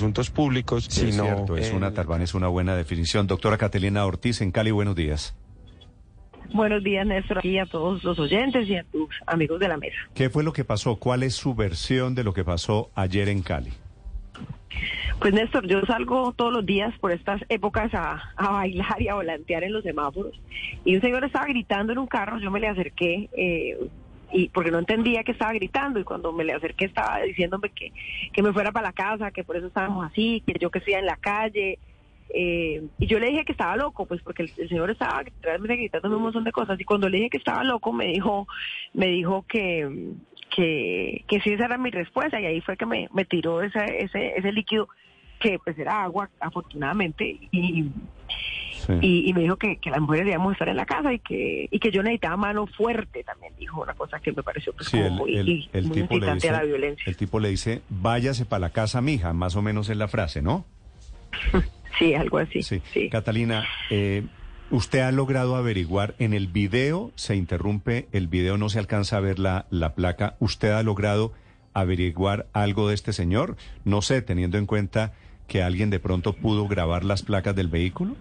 asuntos públicos, Sí, sino... es cierto, es una tarbana, es una buena definición. Doctora Catalina Ortiz, en Cali, buenos días. Buenos días, Néstor, aquí a todos los oyentes y a tus amigos de la mesa. ¿Qué fue lo que pasó? ¿Cuál es su versión de lo que pasó ayer en Cali? Pues Néstor, yo salgo todos los días por estas épocas a, a bailar y a volantear en los semáforos. Y un señor estaba gritando en un carro, yo me le acerqué, eh, y porque no entendía que estaba gritando, y cuando me le acerqué estaba diciéndome que, que me fuera para la casa, que por eso estábamos así, que yo que estoy en la calle. eh, y yo le dije que estaba loco, pues porque el, señor estaba realmente gritándome un montón de cosas. Y cuando le dije que estaba loco, me dijo, me dijo que, que, que sí, esa era mi respuesta. Y ahí fue que me, me tiró ese, ese, ese líquido que pues era agua, afortunadamente, y, Sí. y, y me dijo que, que las mujeres debíamos estar en la casa y que, y que yo necesitaba mano fuerte también, dijo una cosa que me pareció pues Sí, como el, muy, el- el muy tipo le dice, a la violencia. el tipo le dice, váyase para la casa, mija, más o menos es la frase, ¿no? Sí, algo así. Sí. Sí. Catalina, eh, ¿usted ha logrado averiguar en el video, se interrumpe, el video no se alcanza a ver la, la placa, ¿usted ha logrado averiguar algo de este señor? No sé, teniendo en cuenta que alguien de pronto pudo grabar las placas del vehículo.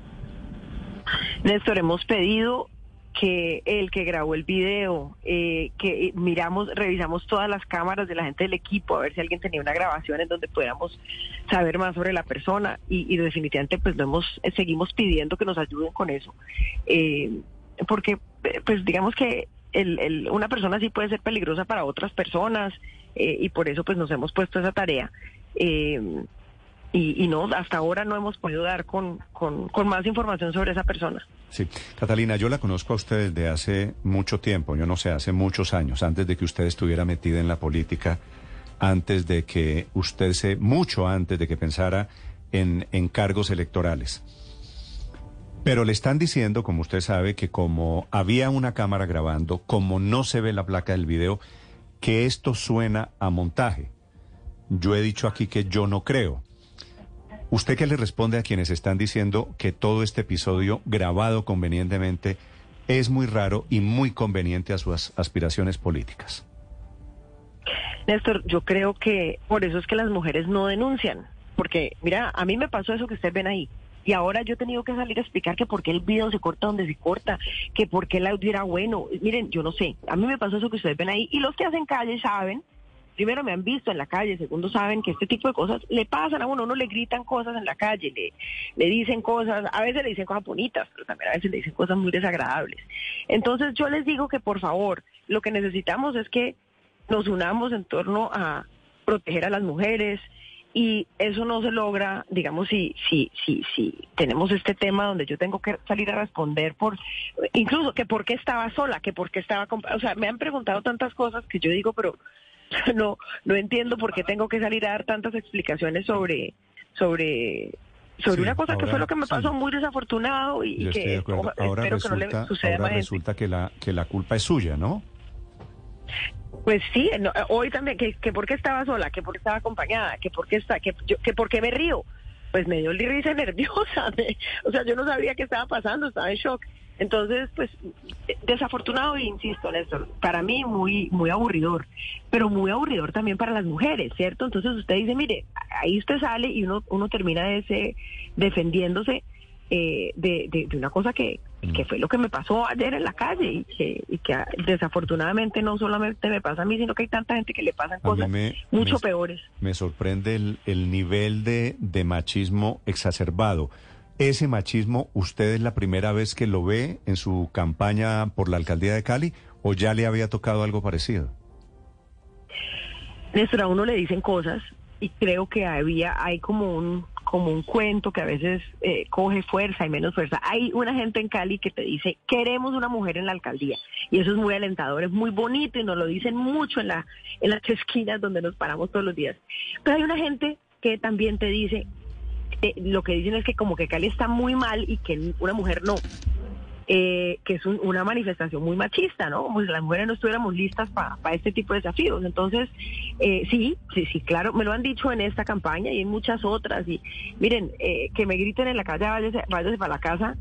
Néstor, hemos pedido que el que grabó el video, eh, que eh, miramos, revisamos todas las cámaras de la gente del equipo a ver si alguien tenía una grabación en donde pudiéramos saber más sobre la persona y, definitivamente pues no hemos, eh, seguimos pidiendo que nos ayuden con eso, porque pues digamos que una persona así puede ser peligrosa para otras personas y por eso pues nos hemos puesto esa tarea. Y, y no, hasta ahora no hemos podido dar con, con, más información sobre esa persona. Sí, Catalina, yo la conozco a usted desde hace mucho tiempo, yo no sé, hace muchos años, antes de que usted estuviera metida en la política, antes de que usted se, mucho antes de que pensara en, en cargos electorales. Pero le están diciendo, como usted sabe, que como había una cámara grabando, como no se ve la placa del video, que esto suena a montaje. Yo he dicho aquí que yo no creo. ¿Usted qué le responde a quienes están diciendo que todo este episodio grabado convenientemente es muy raro y muy conveniente a sus aspiraciones políticas? Néstor, yo creo que por eso es que las mujeres no denuncian. Porque, mira, a mí me pasó eso que ustedes ven ahí. Y ahora yo he tenido que salir a explicar que por qué el video se corta donde se corta, que por qué el audio era bueno. Miren, yo no sé. A mí me pasó eso que ustedes ven ahí. Y los que hacen calle saben, primero me han visto en la calle, segundo saben que este tipo de cosas le pasan a uno. Uno le gritan cosas en la calle, le, le dicen cosas, a veces le dicen cosas bonitas, pero también a veces le dicen cosas muy desagradables. Entonces yo les digo que por favor, lo que necesitamos es que nos unamos en torno a proteger a las mujeres y eso no se logra, digamos, si si si si tenemos este tema donde yo tengo que salir a responder por incluso que por qué estaba sola, que por qué estaba, o sea, me han preguntado tantas cosas que yo digo, pero no no entiendo por qué tengo que salir a dar tantas explicaciones sobre sobre sobre Sí, una cosa que fue lo que me sí. pasó muy desafortunado y, Yo estoy de que oja- Ahora espero que no le resulta, suceda ahora resulta que la que la culpa es suya, ¿no? Pues sí, no, hoy también, que, que por qué estaba sola, que por qué estaba acompañada, que por qué está, que, yo, que por qué me río. Pues me dio risa nerviosa, me- o sea, yo no sabía qué estaba pasando, estaba en shock. Entonces, pues, desafortunado, e insisto, Néstor, para mí muy, muy aburridor, pero muy aburridor también para las mujeres, ¿cierto? Entonces usted dice, mire, ahí usted sale y uno, uno termina ese, defendiéndose eh, de, de, de una cosa que, que fue lo que me pasó ayer en la calle y que, y que ah, desafortunadamente no solamente me pasa a mí, sino que hay tanta gente que le pasan cosas me- mucho me- peores. Me sorprende el, el nivel de, de machismo exacerbado. ¿Ese machismo usted es la primera vez que lo ve en su campaña por la alcaldía de Cali o ya le había tocado algo parecido? Néstor, a uno le dicen cosas y creo que había, hay como un, como un cuento que a veces eh, coge fuerza y menos fuerza. Hay una gente en Cali que te dice, queremos una mujer en la alcaldía. Y eso es muy alentador, es muy bonito y nos lo dicen mucho en, la, en las esquinas donde nos paramos todos los días. Pero hay una gente que también te dice, eh, lo que dicen es que como que Cali está muy mal y que una mujer no. Eh, que es un- una manifestación muy machista, ¿no? Como si las mujeres no estuviéramos listas para este tipo de desafíos. Entonces, eh, sí, sí, sí, claro, me lo han dicho en esta campaña y en muchas otras. Y miren, eh, que me griten en la calle, váyase, váyase para la casa.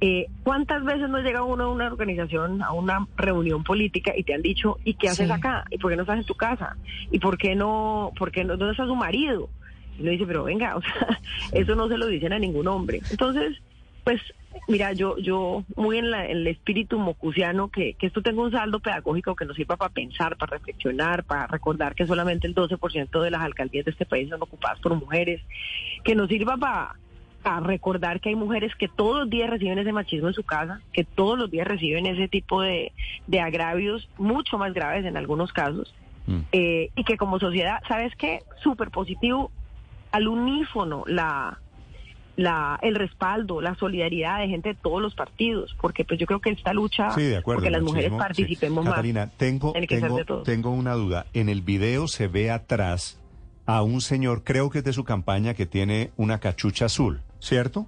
Eh, ¿Cuántas veces no llega uno a una organización, a una reunión política y te han dicho, ¿y qué haces Sí. acá? ¿Y por qué no estás en tu casa? ¿Y por qué no, por qué no, dónde está su marido? Y uno dice, pero venga, o sea, eso no se lo dicen a ningún hombre. Entonces, pues mira, yo, yo muy en, la, en el espíritu mocusiano, que, que esto tenga un saldo pedagógico que nos sirva para pensar, para reflexionar, para recordar que solamente el 12% de las alcaldías de este país son ocupadas por mujeres, que nos sirva para, para recordar que hay mujeres que todos los días reciben ese machismo en su casa, que todos los días reciben ese tipo de, de agravios, mucho más graves en algunos casos, Mm. eh, y que como sociedad, ¿sabes qué? Súper positivo, al unífono, la la, el respaldo, la solidaridad de gente de todos los partidos, porque pues yo creo que esta lucha, Sí, de acuerdo. porque las mujeres sí. participemos más. Catalina, tengo, tengo, tengo una duda. En el video se ve atrás a un señor, creo que es de su campaña, que tiene una cachucha azul, ¿cierto?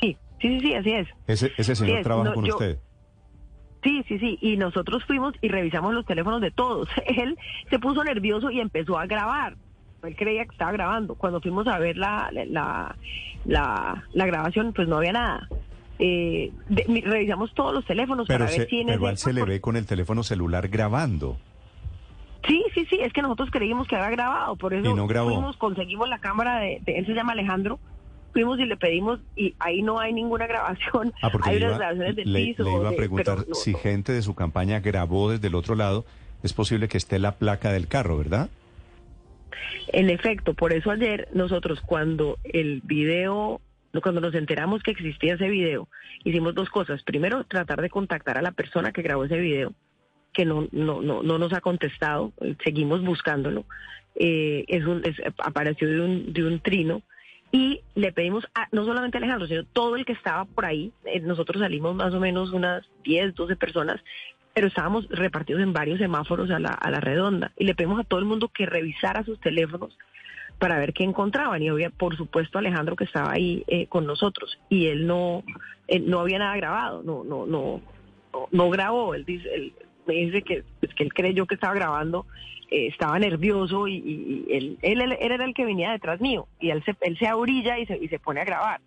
Sí, sí, sí, sí, así es. Ese, ese señor es, trabaja no, con yo- usted. Sí, sí, sí, y nosotros fuimos y revisamos los teléfonos de todos. Él se puso nervioso y empezó a grabar. Él creía que estaba grabando. Cuando fuimos a ver la, la, la, la grabación, pues no había nada. Eh, de- revisamos todos los teléfonos Pero, para se, ver quién pero igual él, se le ve con el teléfono celular grabando. Sí, sí, sí, es que nosotros creímos que había grabado, por eso Y no grabó. fuimos, conseguimos la cámara de, de- él se llama Alejandro, fuimos y le pedimos y ahí no hay ninguna grabación, Ah, porque hay unas iba, grabaciones del le- piso. le iba a preguntar no, si no. gente de su campaña grabó desde el otro lado. Es posible que esté la placa del carro, ¿verdad? En efecto, por eso ayer nosotros cuando el video, cuando nos enteramos que existía ese video, hicimos dos cosas. Primero, tratar de contactar a la persona que grabó ese video, que no, no, no, no nos ha contestado, eh, seguimos buscándolo. Eh, es un, es- apareció de un, de un trino. Y le pedimos, a, no solamente a Alejandro, sino todo el que estaba por ahí. eh, nosotros salimos más o menos unas 10, 12 personas, pero estábamos repartidos en varios semáforos a la, a la redonda. Y le pedimos a todo el mundo que revisara sus teléfonos para ver qué encontraban. Y había, por supuesto, Alejandro que estaba ahí eh, con nosotros. Y él no, él no había nada grabado, no, no, no, no, no grabó. Él dice, él me dice que, pues, que él creyó que estaba grabando, eh, estaba nervioso y, y- y él, él, era el que venía detrás mío. Y él se, él se orilla y se, y se pone a grabar.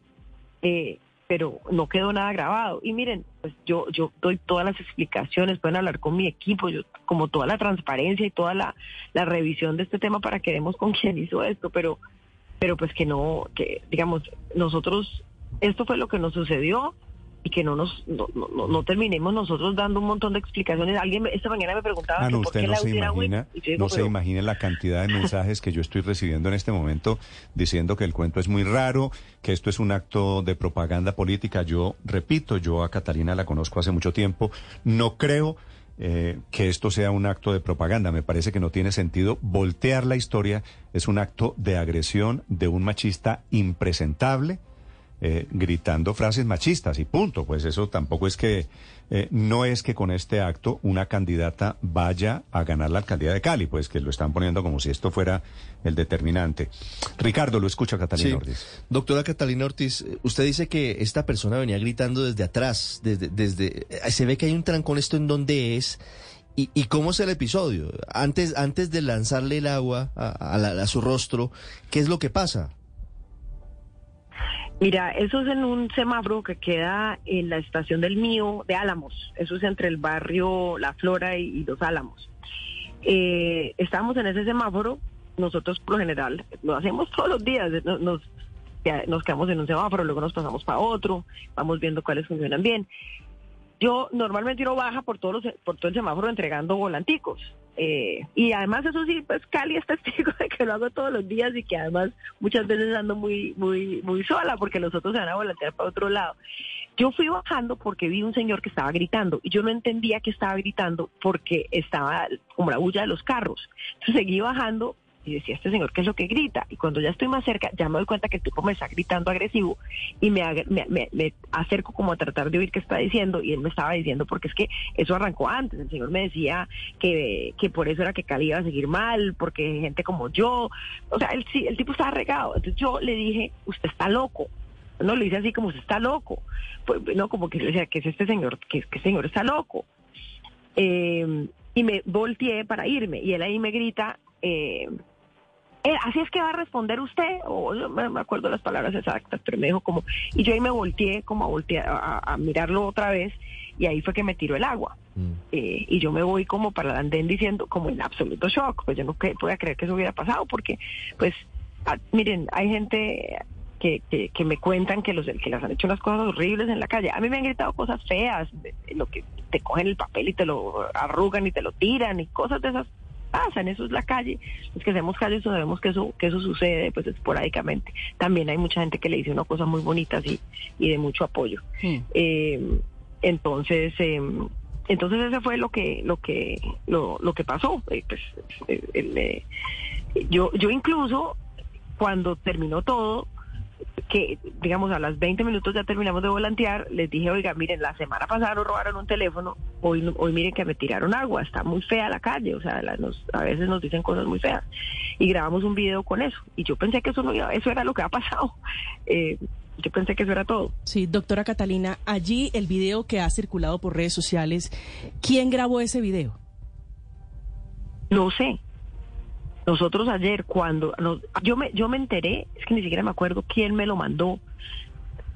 Eh, pero no quedó nada grabado. Y miren, pues yo, yo doy todas las explicaciones, pueden hablar con mi equipo, yo como toda la transparencia y toda la, la revisión de este tema para que demos con quién hizo esto, pero, pero pues que no, que digamos, nosotros, esto fue lo que nos sucedió y que no nos, no, no, no- terminemos nosotros dando un montón de explicaciones. Alguien esta mañana me preguntaba Ah, que no, por qué no la se imagina, digo, no se imagina la cantidad de mensajes que yo estoy recibiendo en este momento diciendo que el cuento es muy raro, que esto es un acto de propaganda política. Yo repito, yo a Catalina la conozco hace mucho tiempo, no creo eh, que esto sea un acto de propaganda. Me parece que no tiene sentido voltear la historia. Es un acto de agresión de un machista impresentable eh, gritando frases machistas y punto. Pues eso tampoco es que, eh, no es que con este acto una candidata vaya a ganar la alcaldía de Cali, pues que lo están poniendo como si esto fuera el determinante. Ricardo, lo escucha Catalina Sí. Ortiz. Doctora Catalina Ortiz, eh, usted dice que esta persona venía gritando desde atrás, desde, desde, eh, se ve que hay un trancón, esto en dónde es y, y cómo es el episodio. Antes, antes de lanzarle el agua a, a la- a su rostro, ¿qué es lo que pasa? Mira, eso es en un semáforo que queda en la estación del Mío de Álamos. Eso es entre el barrio La Flora y, Los Álamos. Eh, estábamos en ese semáforo. Nosotros, por lo general, lo hacemos todos los días. no- Nos, nos quedamos en un semáforo, luego nos pasamos para otro, vamos viendo cuáles funcionan bien. Yo normalmente uno baja por todos los, por todo el semáforo entregando volanticos. Eh, y además eso sí, pues Cali es testigo de que lo hago todos los días y que además muchas veces ando muy, muy, muy sola porque los otros se van a volantear para otro lado. Yo fui bajando porque vi un señor que estaba gritando y yo no entendía que estaba gritando porque estaba como la bulla de los carros. Entonces seguí bajando y decía, este señor, ¿qué es lo que grita? Y cuando ya estoy más cerca, ya me doy cuenta que el tipo me está gritando agresivo y me, acerco como a tratar de oír qué está diciendo y él me estaba diciendo, porque es que eso arrancó antes, el señor me decía que, que por eso era que Cali iba a seguir mal, porque gente como yo, o sea, el, el tipo estaba regado. Entonces yo le dije, usted está loco. No, le hice así como usted está loco. Pues, no, como que le decía, que es este señor? que que señor está loco? Eh, y me volteé para irme y él ahí me grita, eh, eh, así es que va a responder usted, o no me acuerdo las palabras exactas, pero me dijo como, y yo ahí me volteé como a, voltear, a, a mirarlo otra vez, y ahí fue que me tiró el agua. Mm. Eh, y yo me voy como para el andén diciendo, como en absoluto shock, pues yo no que- podía creer que eso hubiera pasado, porque pues ah, miren, hay gente que, que, me cuentan que los que las han hecho unas cosas horribles en la calle. A mí me han gritado cosas feas, lo que te cogen el papel y te lo arrugan y te lo tiran y cosas de esas pasan, eso es la calle. Los que hacemos calle sabemos que eso que eso sucede pues esporádicamente. También hay mucha gente que le dice una cosa muy bonitas y, y de mucho apoyo. Eh, entonces eh, entonces ese fue lo que lo que lo, lo que pasó. Eh, pues, eh, yo yo incluso cuando terminó todo que, digamos, a las 20 minutos ya terminamos de volantear, les dije, oiga, miren, la semana pasada nos robaron un teléfono, hoy, hoy miren que me tiraron agua, está muy fea la calle, o sea, a veces nos dicen cosas muy feas. Y grabamos un video con eso. Y yo pensé que eso, no, eso era lo que ha pasado. Eh, yo pensé que eso era todo. Sí, doctora Catalina, allí el video que ha circulado por redes sociales, ¿quién grabó ese video? No sé, nosotros ayer cuando yo me yo me enteré, es que ni siquiera me acuerdo quién me lo mandó.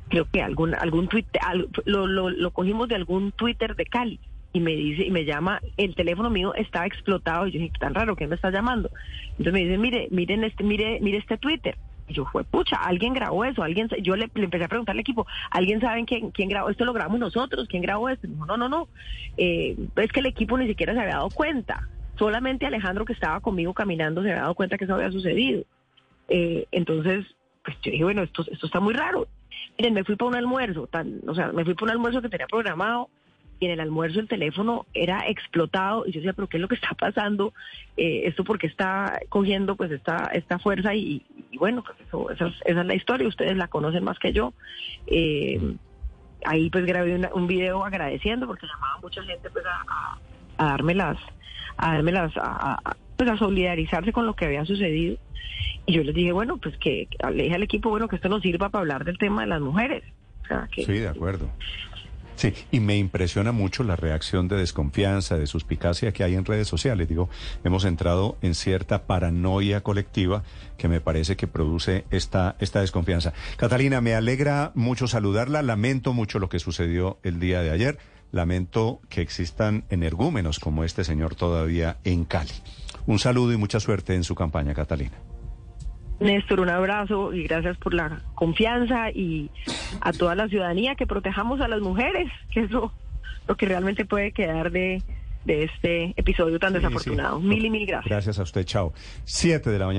Creo que algún algún Twitter lo, lo, lo cogimos de algún Twitter de Cali y me dice y me llama, el teléfono mío está explotado y yo dije, tan raro, ¿quién me está llamando? Entonces me dice, "Mire, miren este mire mire este Twitter." Y yo fue, pucha, alguien grabó eso, alguien, yo le, empecé a preguntar al equipo, ¿alguien sabe quién, quién grabó esto? ¿Lo grabamos nosotros? ¿Quién grabó esto? No, no, no, no. Eh, es que el equipo ni siquiera se había dado cuenta. Solamente Alejandro que estaba conmigo caminando se había dado cuenta que eso había sucedido. Eh, entonces, pues yo dije, bueno, esto, esto está muy raro. Miren, me fui para un almuerzo, tan, o sea, me fui para un almuerzo que tenía programado y en el almuerzo el teléfono era explotado y yo decía, pero ¿qué es lo que está pasando? Eh, esto porque está cogiendo pues esta, esta fuerza y, bueno, pues eso, esa, es, la historia, ustedes la conocen más que yo. Eh, ahí pues grabé un video agradeciendo porque llamaba mucha gente pues a, a darme las a darme las, a, pues a solidarizarse con lo que había sucedido. Y yo les dije, bueno, pues que le dije al equipo, bueno, que esto nos sirva para hablar del tema de las mujeres. Sí, de acuerdo. Sí, y me impresiona mucho la reacción de desconfianza, de suspicacia que hay en redes sociales. Digo, hemos entrado en cierta paranoia colectiva que me parece que produce esta, esta desconfianza. Catalina, me alegra mucho saludarla, lamento mucho lo que sucedió el día de ayer. Lamento que existan energúmenos como este señor todavía en Cali. Un saludo y mucha suerte en su campaña, Catalina. Néstor, un abrazo y gracias por la confianza y a toda la ciudadanía que protejamos a las mujeres, que es lo, que realmente puede quedar de, este episodio tan desafortunado. Mil y mil gracias. Gracias a usted, chao. Siete de la mañana.